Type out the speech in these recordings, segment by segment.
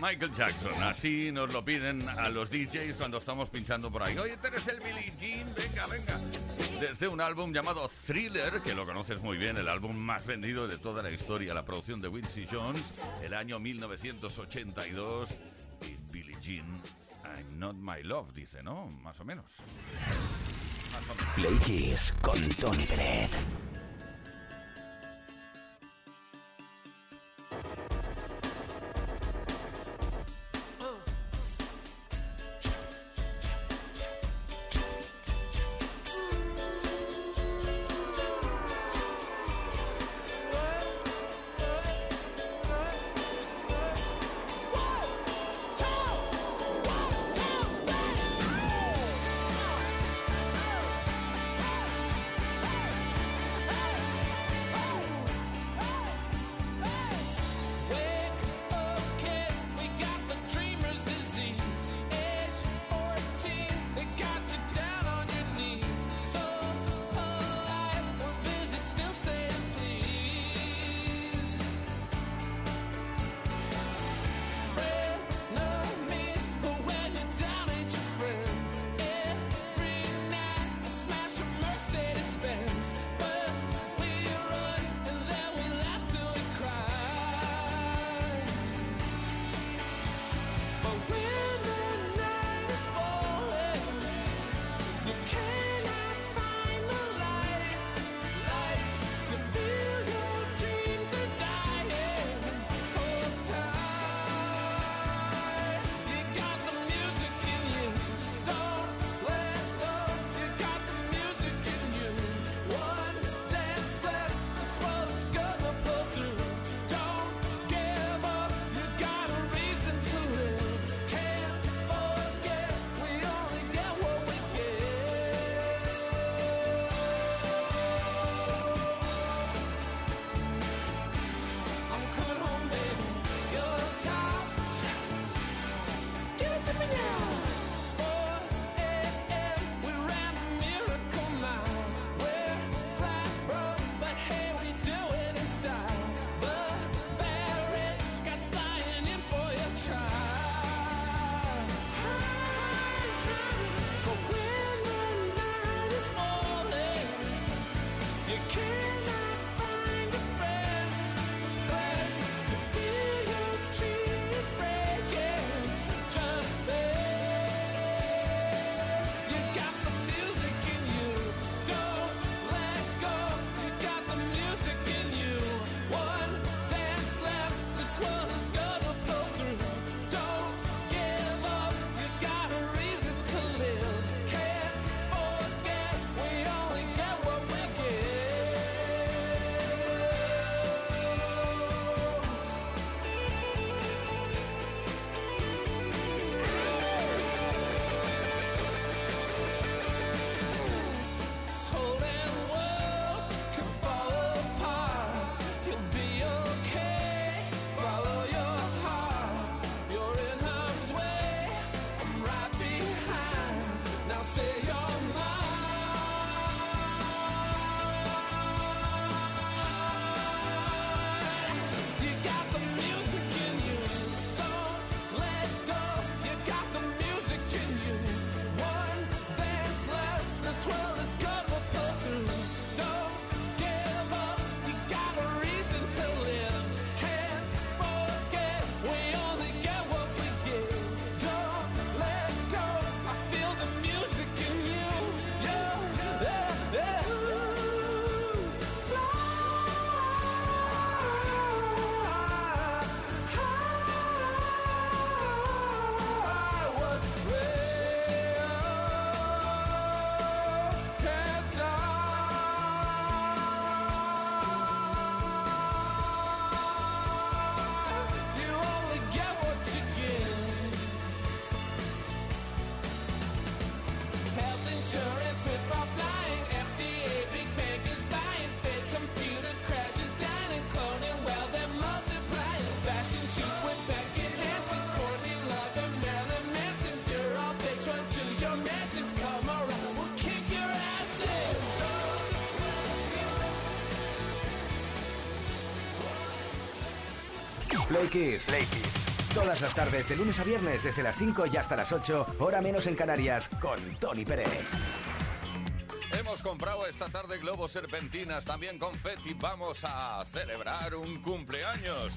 Michael Jackson. Así nos lo piden a los DJs cuando estamos pinchando por ahí. Oye, eres el Billie Jean, venga, venga. Desde un álbum llamado Thriller, que lo conoces muy bien, el álbum más vendido de toda la historia, la producción de Quincy Jones, el año 1982. Y Billie Jean, I'm not my love, dice, ¿no? Más o menos. Kiss con Tony Bennett. Play Kiss. Todas las tardes, de lunes a viernes, desde las 5 y hasta las 8, hora menos en Canarias, con Tony Pérez. Hemos comprado esta tarde globos serpentinas, también confeti. Vamos a celebrar un cumpleaños.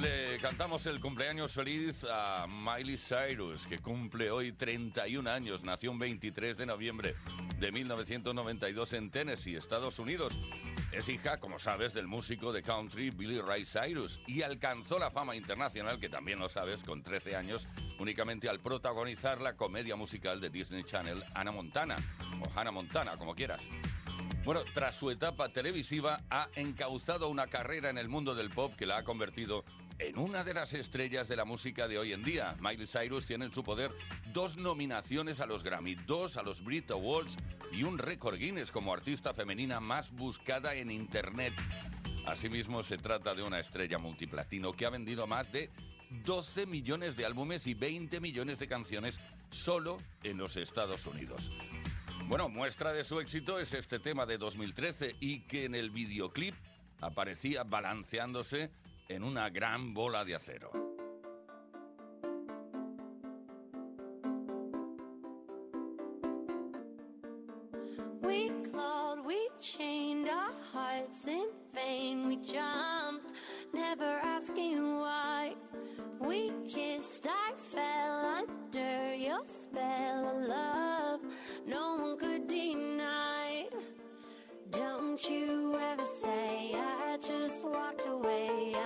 Le cantamos el cumpleaños feliz a Miley Cyrus, que cumple hoy 31 años. Nació un 23 de noviembre de 1992 en Tennessee, Estados Unidos. Es hija, como sabes, del músico de country Billy Ray Cyrus y alcanzó la fama internacional, que también lo sabes, con 13 años, únicamente al protagonizar la comedia musical de Disney Channel Hannah Montana, o Hannah Montana, como quieras. Bueno, tras su etapa televisiva ha encauzado una carrera en el mundo del pop que la ha convertido en una de las estrellas de la música de hoy en día. Miley Cyrus tiene en su poder dos nominaciones a los Grammy, dos a los Brit Awards y un récord Guinness como artista femenina más buscada en Internet. Asimismo, se trata de una estrella multiplatino que ha vendido más de 12 millones de álbumes y 20 millones de canciones solo en los Estados Unidos. Bueno, muestra de su éxito es este tema de 2013 y que en el videoclip aparecía balanceándose en una gran bola de acero. You ever say I just walked away.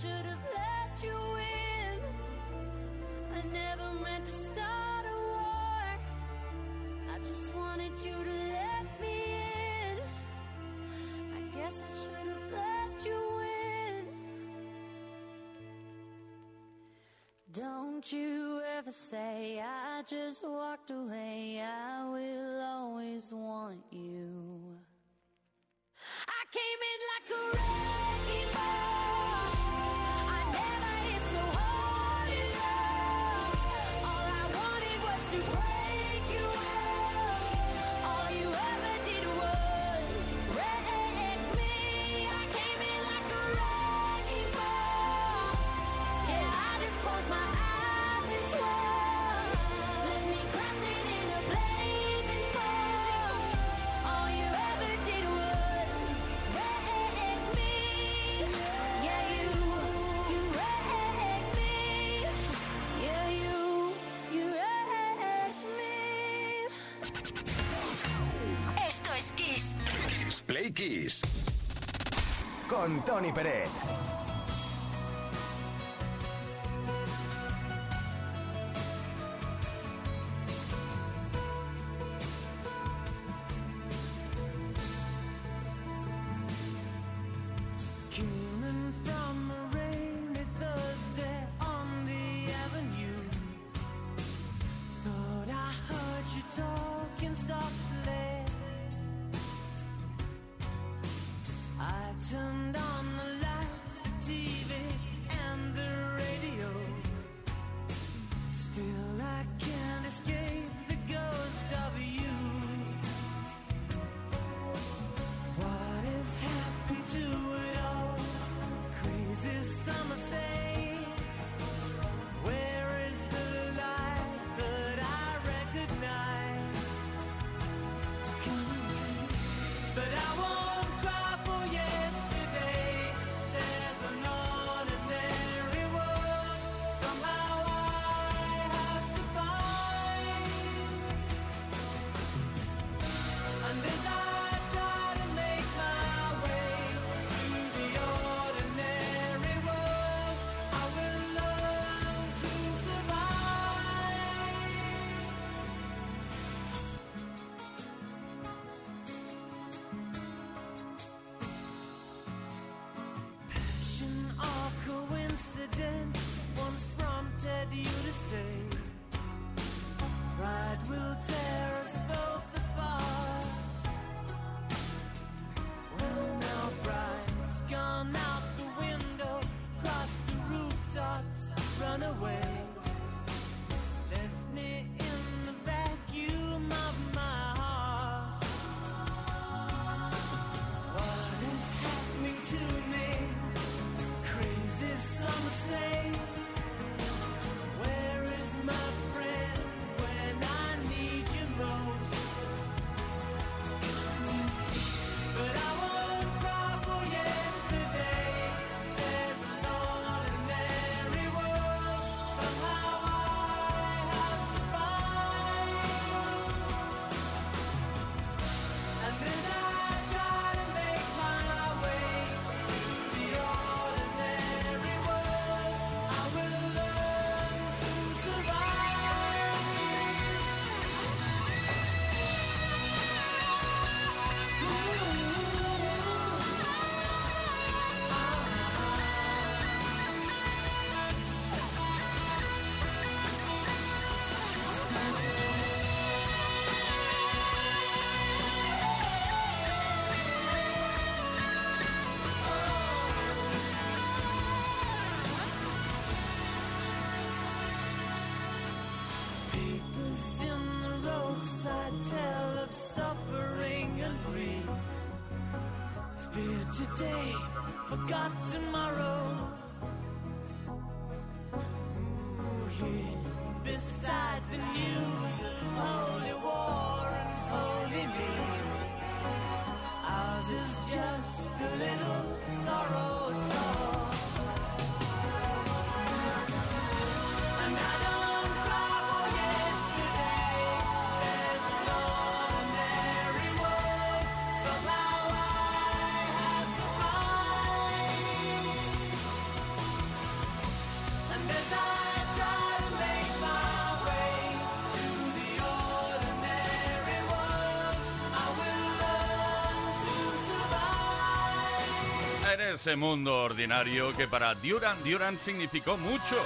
Should have let you in. I never meant to start a war. I just wanted you to let me in. I guess I should have let you in. Don't you ever say I just walked Kiss. Con Tony Pérez. Today, forgot tomorrow. Ese mundo ordinario que para Duran Duran significó mucho.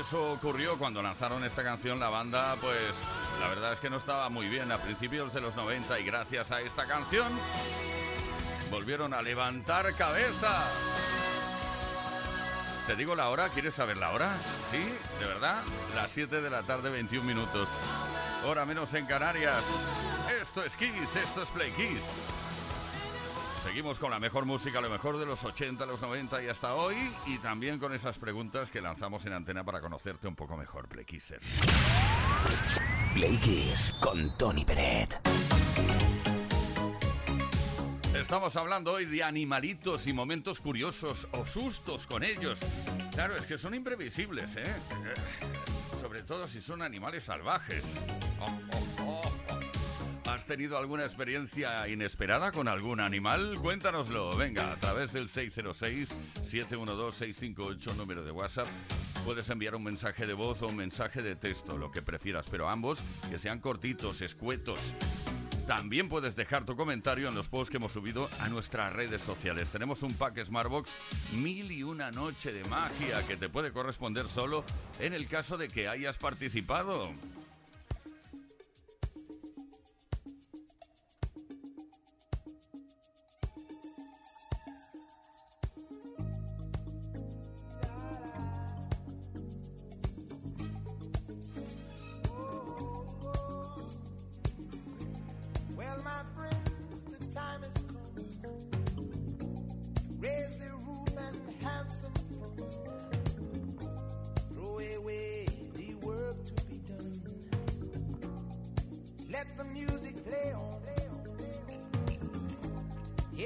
Eso ocurrió cuando lanzaron esta canción la banda, pues la verdad es que no estaba muy bien a principios de los 90 y gracias a esta canción volvieron a levantar cabeza. Te digo la hora, ¿quieres saber la hora? Sí, de verdad, las 7 de la tarde 21 minutos. Hora menos en Canarias. Esto es Kiss, esto es Play Kiss. Seguimos con la mejor música, lo mejor de los 80, los 90 y hasta hoy. Y también con esas preguntas que lanzamos en antena para conocerte un poco mejor, Play Kissers. Play Kiss con Tony Peret. Estamos hablando hoy de animalitos y momentos curiosos o sustos con ellos. Claro, es que son imprevisibles, ¿eh? Eh, Sobre todo si son animales salvajes. Oh, oh, oh, oh. ¿Has tenido alguna experiencia inesperada con algún animal? Cuéntanoslo, venga, a través del 606-712-658, número de WhatsApp. Puedes enviar un mensaje de voz o un mensaje de texto, lo que prefieras, pero ambos que sean cortitos, escuetos. También puedes dejar tu comentario en los posts que hemos subido a nuestras redes sociales. Tenemos un pack Smartbox mil y una noche de magia que te puede corresponder solo en el caso de que hayas participado.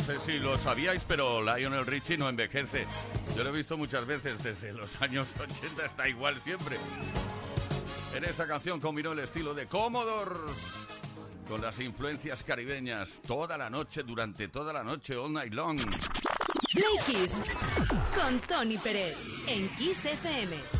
No sé si lo sabíais, pero Lionel Richie no envejece. Yo lo he visto muchas veces, desde los años 80 está igual siempre. En esta canción combinó el estilo de Commodores con las influencias caribeñas toda la noche, durante toda la noche, all night long. Play Kiss con Tony Pérez en Kiss FM.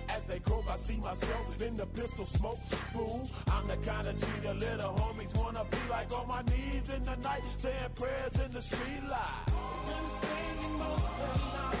As they croak, I see myself in the pistol smoke. Fool, I'm the kind of G the little homies wanna be like on my knees in the night, saying prayers in the street light. Look at the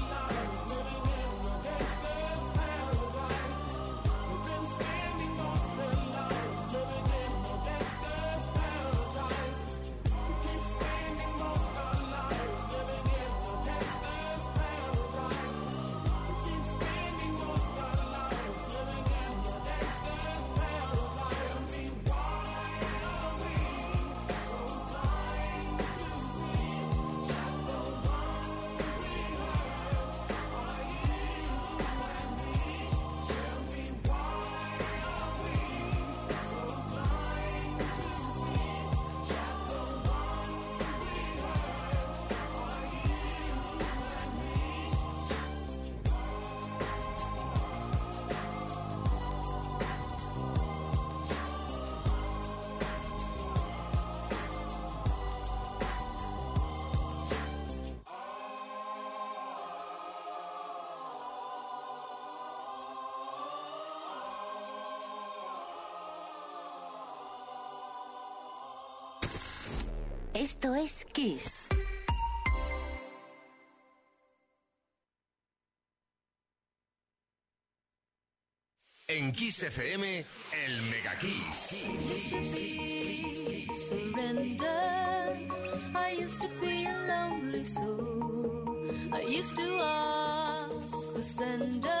Esto es Kiss. En Kiss FM, el Mega Kiss. surrender. I used to feel lonely so. I used to ask the sender,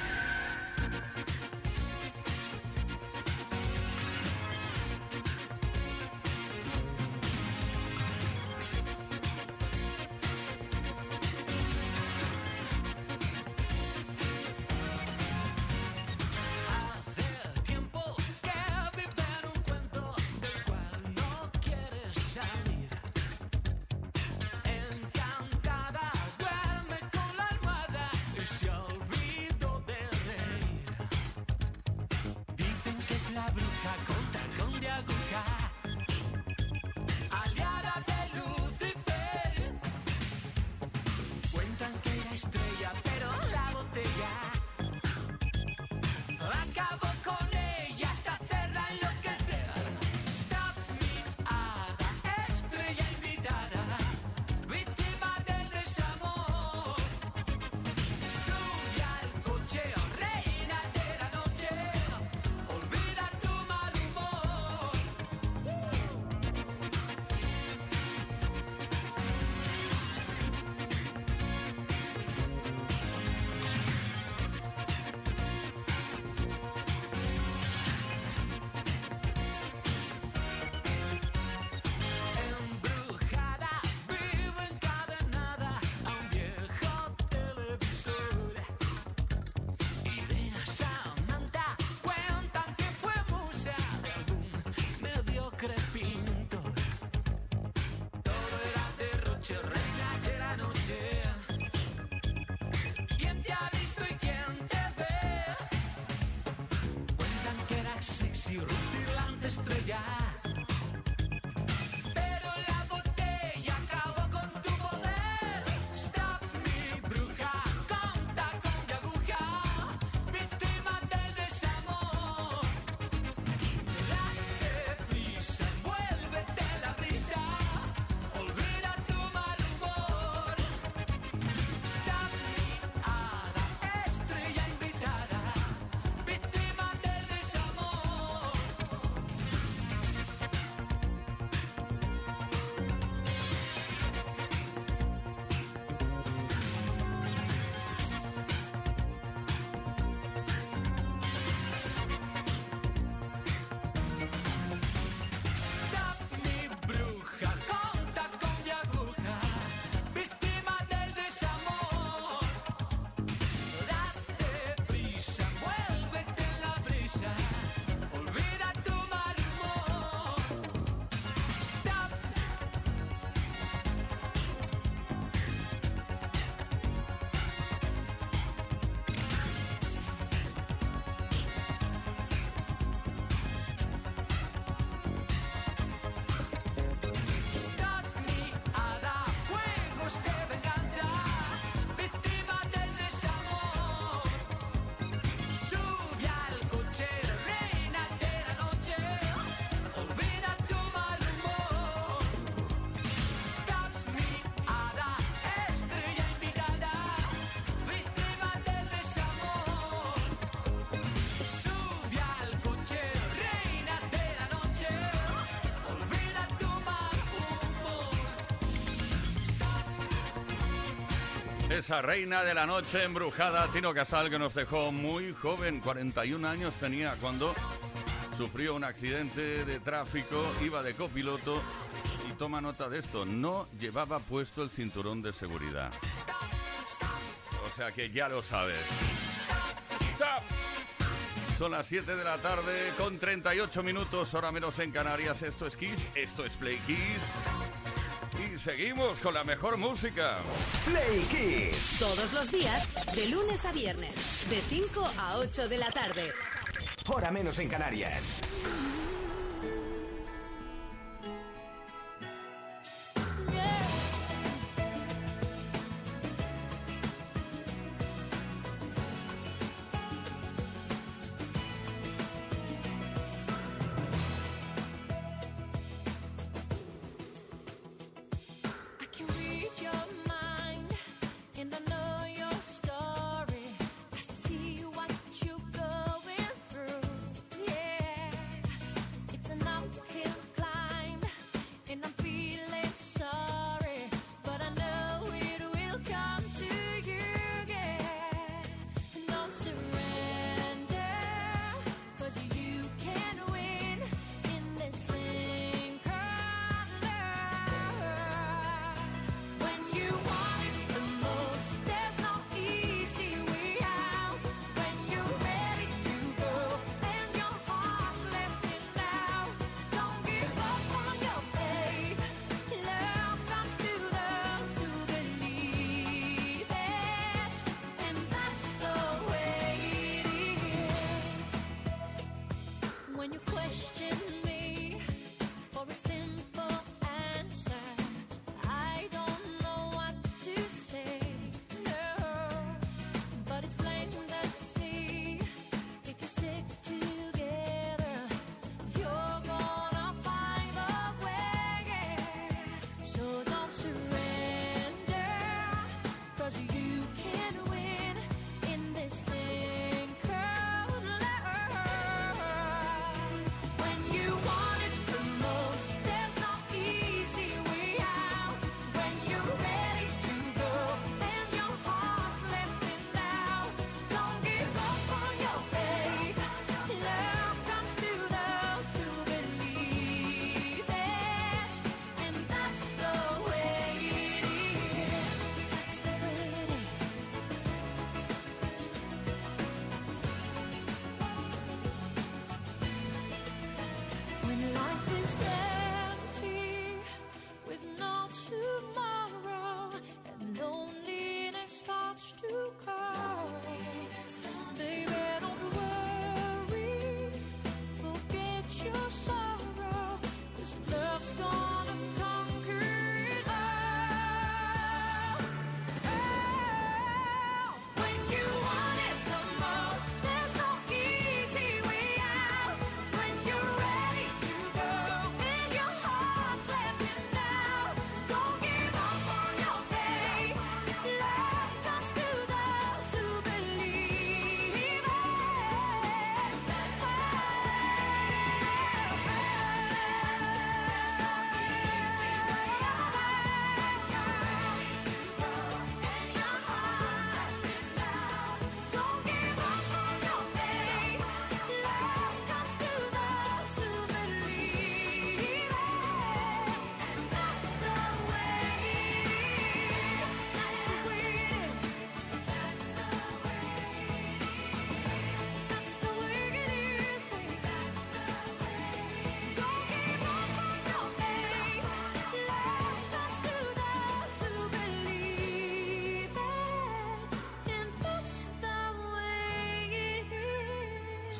Reina de la noche. ¿Quién te ha visto y quién te ve? Cuentan que era sexy, rutilante estrella. Esa reina de la noche embrujada, Tino Casal, que nos dejó muy joven, 41 años tenía cuando sufrió un accidente de tráfico, iba de copiloto y toma nota de esto, no llevaba puesto el cinturón de seguridad. O sea que ya lo sabes. Son las 7 de la tarde con 38 minutos, hora menos en Canarias. Esto es Kiss, esto es Play Kiss. Y seguimos con la mejor música. Play Kiss. Todos los días, de lunes a viernes, de 5 a 8 de la tarde. Hora menos en Canarias.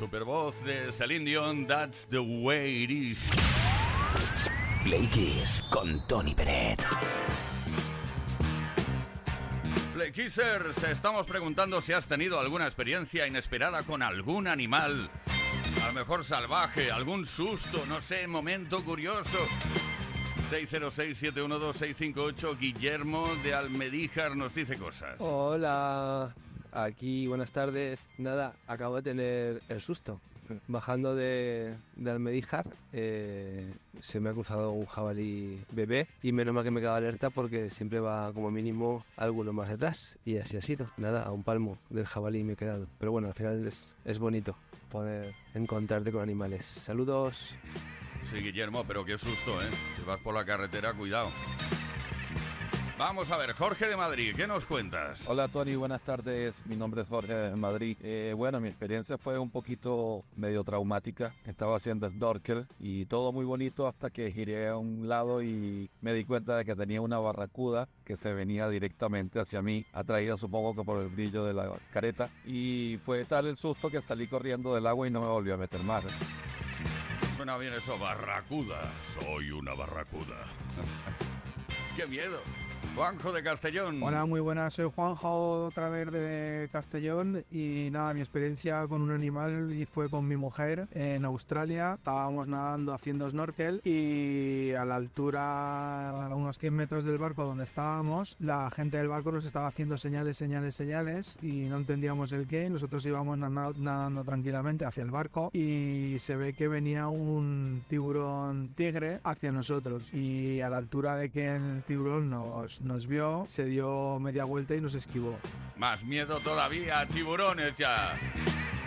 Super voz de Celine Dion, That's the way it is. Play Kiss con Tony Peret. Play Kissers, estamos preguntando si has tenido alguna experiencia inesperada con algún animal. A lo mejor salvaje, algún susto, no sé, momento curioso. 606-712-658, Guillermo de Almedíjar nos dice cosas. Hola, aquí buenas tardes. Nada, acabo de tener el susto. Bajando de, de Almedíjar, eh, se me ha cruzado un jabalí bebé y menos mal que me quedo alerta porque siempre va como mínimo alguno más detrás y así ha sido. Nada, a un palmo del jabalí me he quedado. Pero bueno, al final es, es bonito poder encontrarte con animales. Saludos. Sí, Guillermo, pero qué susto, ¿eh? Si vas por la carretera, cuidado. Vamos a ver, Jorge de Madrid, ¿qué nos cuentas? Hola Tony, buenas tardes. Mi nombre es Jorge de Madrid. Eh, bueno, mi experiencia fue un poquito medio traumática. Estaba haciendo snorkel y todo muy bonito hasta que giré a un lado y me di cuenta de que tenía una barracuda que se venía directamente hacia mí, atraída supongo que por el brillo de la careta. Y fue tal el susto que salí corriendo del agua y no me volvió a meter mar. Suena bien eso, barracuda. Soy una barracuda. ¡Qué miedo! Juanjo de Castellón. Hola, muy buenas. Soy Juanjo otra vez de Castellón y nada, mi experiencia con un animal fue con mi mujer en Australia. Estábamos nadando haciendo snorkel y a la altura, a unos 100 metros del barco donde estábamos, la gente del barco nos estaba haciendo señales, señales, señales y no entendíamos el qué. Nosotros íbamos nadando, nadando tranquilamente hacia el barco y se ve que venía un tiburón tigre hacia nosotros y a la altura de que el tiburón nos, nos vio, se dio media vuelta y nos esquivó. Más miedo todavía, tiburones ya.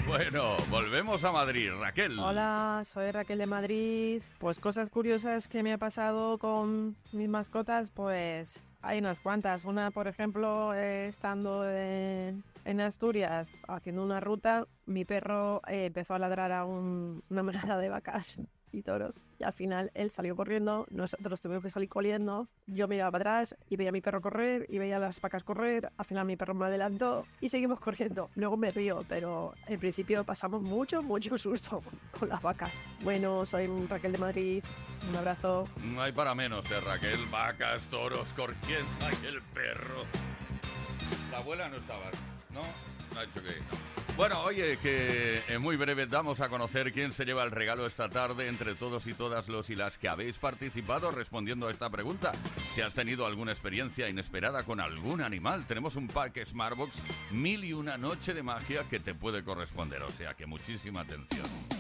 Bueno, volvemos a Madrid. Raquel. Hola, soy Raquel de Madrid. Pues cosas curiosas que me ha pasado con mis mascotas, pues hay unas cuantas. Una, por ejemplo, eh, estando en, en Asturias haciendo una ruta, mi perro eh, empezó a ladrar a un- una manada de vacas y toros. Y al final él salió corriendo, nosotros tuvimos que salir corriendo. Yo miraba para atrás y veía a mi perro correr y veía a las vacas correr. Al final mi perro me adelantó y seguimos corriendo. Luego me río, pero en principio pasamos mucho, mucho susto con las vacas. Bueno, soy Raquel de Madrid. Un abrazo. No hay para menos, eh, Raquel. Vacas, toros, corriendo. Ay, el perro. La abuela no estaba, ¿no? No ha dicho que no. Bueno, oye, que en muy breve damos a conocer quién se lleva el regalo esta tarde entre todos y todas los y las que habéis participado respondiendo a esta pregunta. Si has tenido alguna experiencia inesperada con algún animal, tenemos un pack Smartbox mil y una noche de magia que te puede corresponder. O sea que muchísima atención.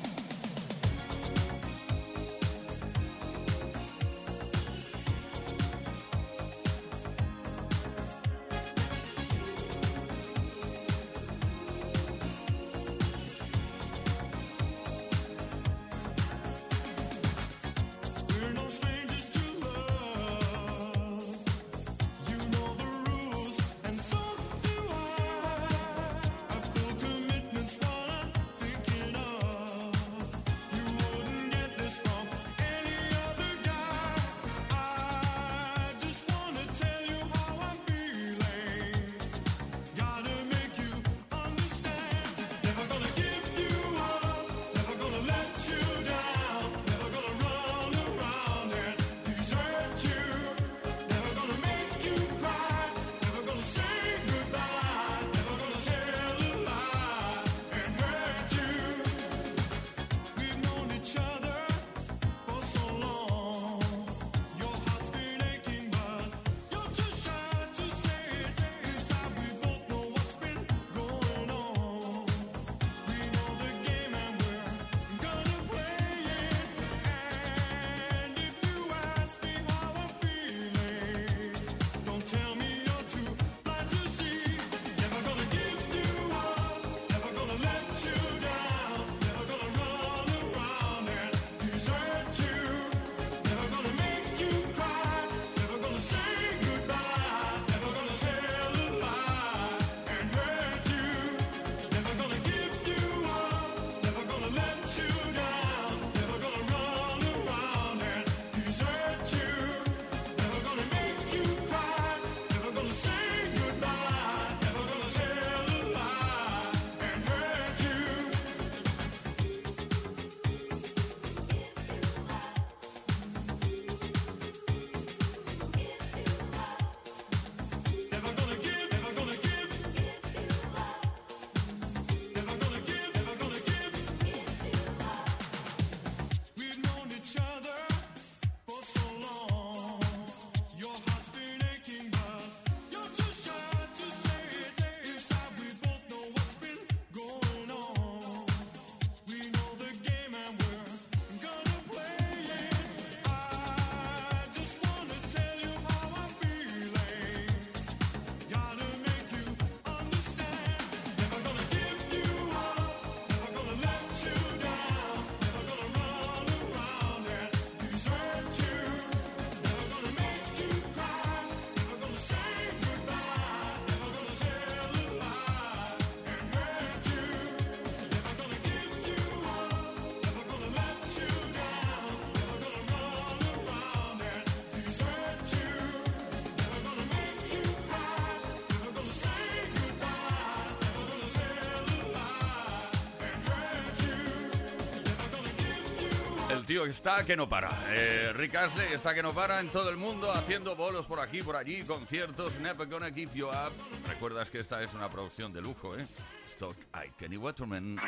El tío está que no para. Eh, Rick Astley está que no para en todo el mundo, haciendo bolos por aquí, por allí, conciertos. Never gonna give you up. Recuerdas que esta es una producción de lujo, ¿eh? Stock I Kenny Waterman.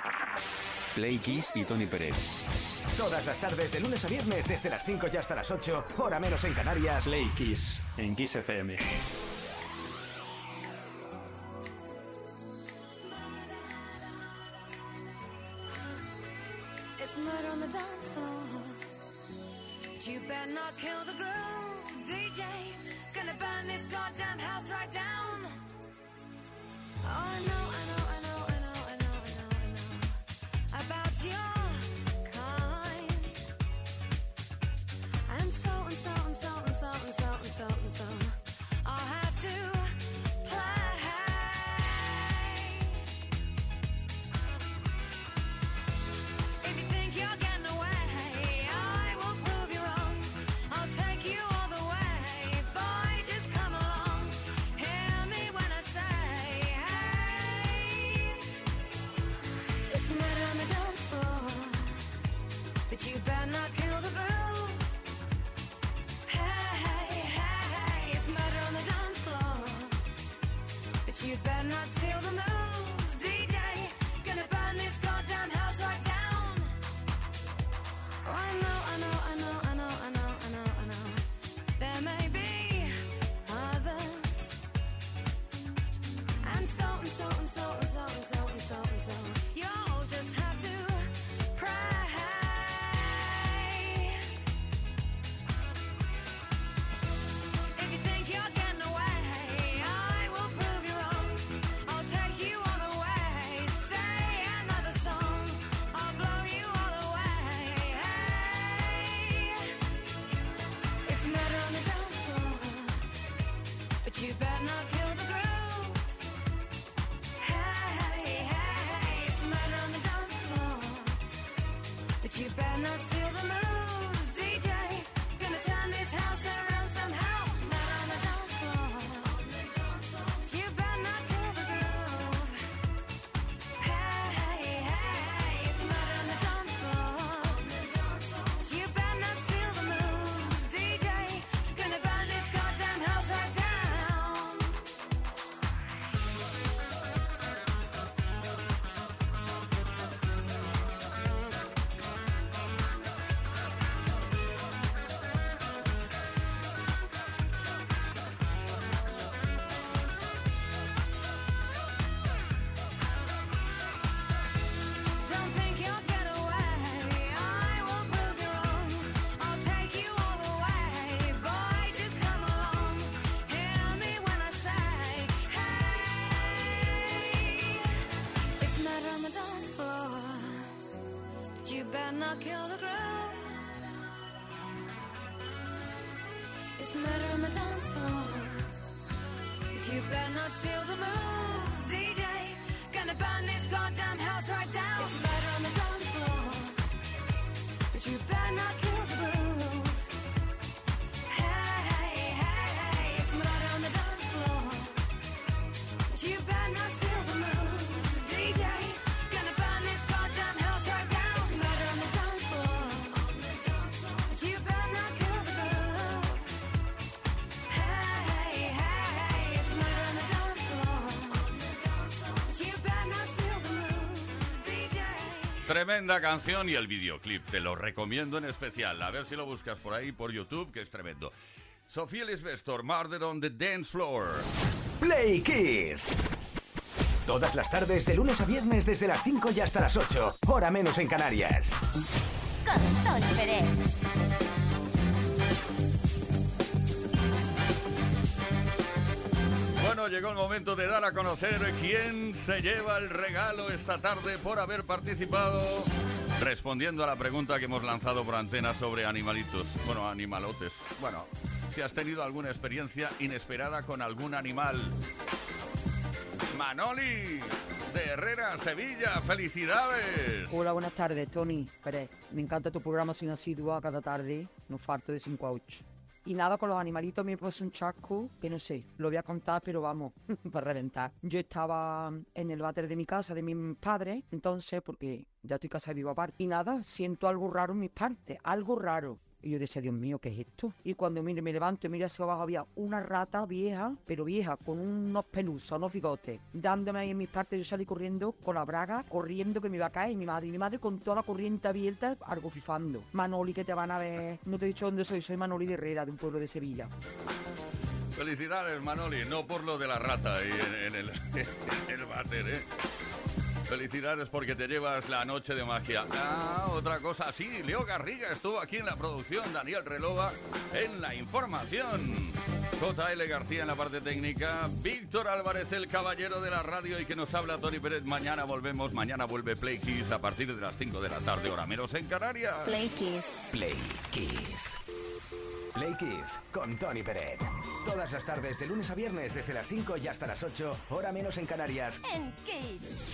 Play Kiss y Tony Pérez. Todas las tardes, de lunes a viernes, desde las 5 y hasta las 8, hora menos en Canarias. Play Kiss en Kiss FM. Better not kill the groove. It's murder on the dance floor. But you better not steal the moves, Tremenda canción y el videoclip, te lo recomiendo en especial. A ver si lo buscas por ahí, por YouTube, que es tremendo. Sofía Lisbestor, Murder on the Dance Floor. Play Kiss. Todas las tardes, de lunes a viernes, desde las 5 y hasta las 8, hora menos en Canarias. Con Tony Pérez. Llegó el momento de dar a conocer quién se lleva el regalo esta tarde por haber participado respondiendo a la pregunta que hemos lanzado por antena sobre animalitos. Bueno, animalotes. Bueno, si has tenido alguna experiencia inesperada con algún animal. Manoli, de Herrera, Sevilla, felicidades. Hola, buenas tardes, Tony Pérez. Me encanta tu programa sin asidua cada tarde. No falto de 5 a 8. Y nada, con los animalitos me puesto un chasco, que no sé, lo voy a contar, pero vamos, para reventar. Yo estaba en el váter de mi casa, de mis padres, entonces, porque ya estoy casada y vivo aparte. Y nada, siento algo raro en mis partes, algo raro. Y yo decía, Dios mío, ¿qué es esto? Y cuando mire, me levanto y miro hacia abajo, había una rata vieja, pero vieja, con unos pelusos, unos bigotes, dándome ahí en mis partes. Yo salí corriendo con la braga, corriendo que me iba a caer. Y mi madre, y mi madre con toda la corriente abierta, algo fifando. Manoli, que te van a ver. No te he dicho dónde soy, soy Manoli de Herrera, de un pueblo de Sevilla. Felicidades, Manoli, no por lo de la rata ahí en, el, en el ¿eh? Felicidades porque te llevas la noche de magia. Ah, otra cosa, sí, Leo Garriga estuvo aquí en la producción, Daniel Relova en la información. JL García en la parte técnica, Víctor Álvarez, el caballero de la radio y que nos habla Tony Pérez. Mañana volvemos, mañana vuelve Play Kiss a partir de las 5 de la tarde, hora menos en Canarias. Play Kiss. Play Kiss. Play Kiss con Tony Peret. Todas las tardes, de lunes a viernes, desde las 5 y hasta las 8, hora menos en Canarias. En Kiss.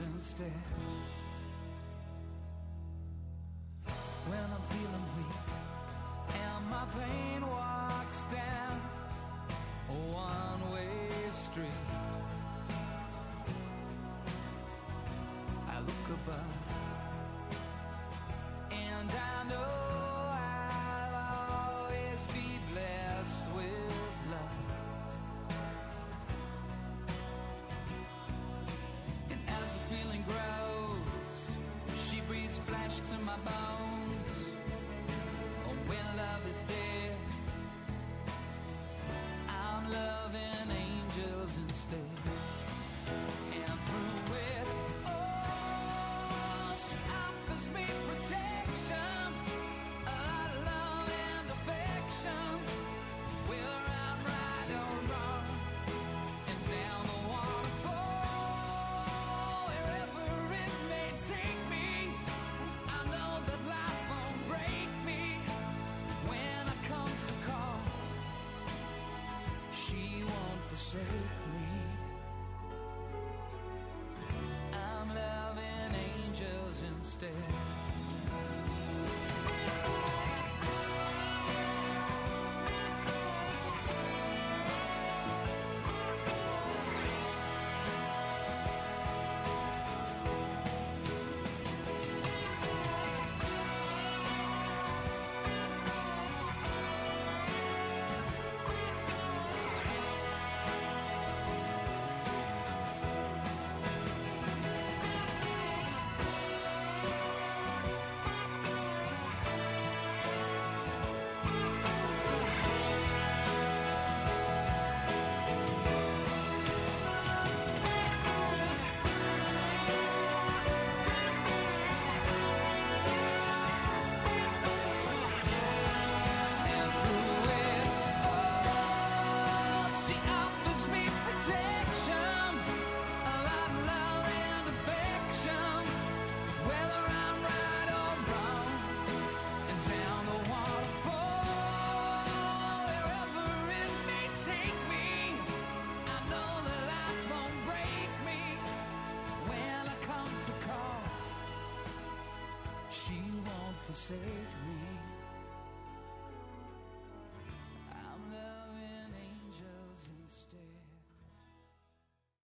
Instead. Forsake me.